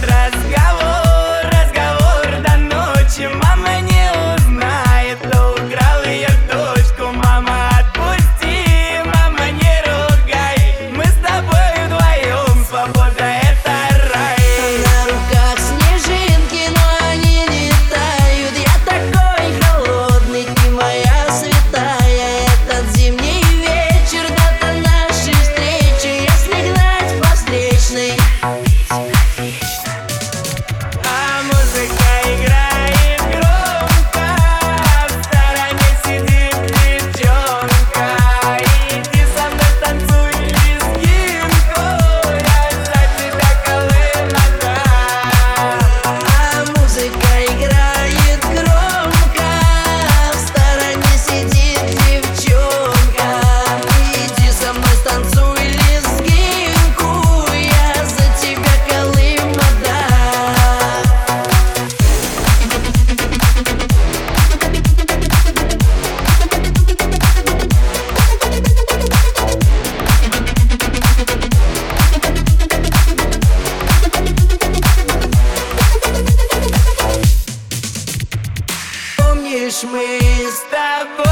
dress, yeah. ми з тобою.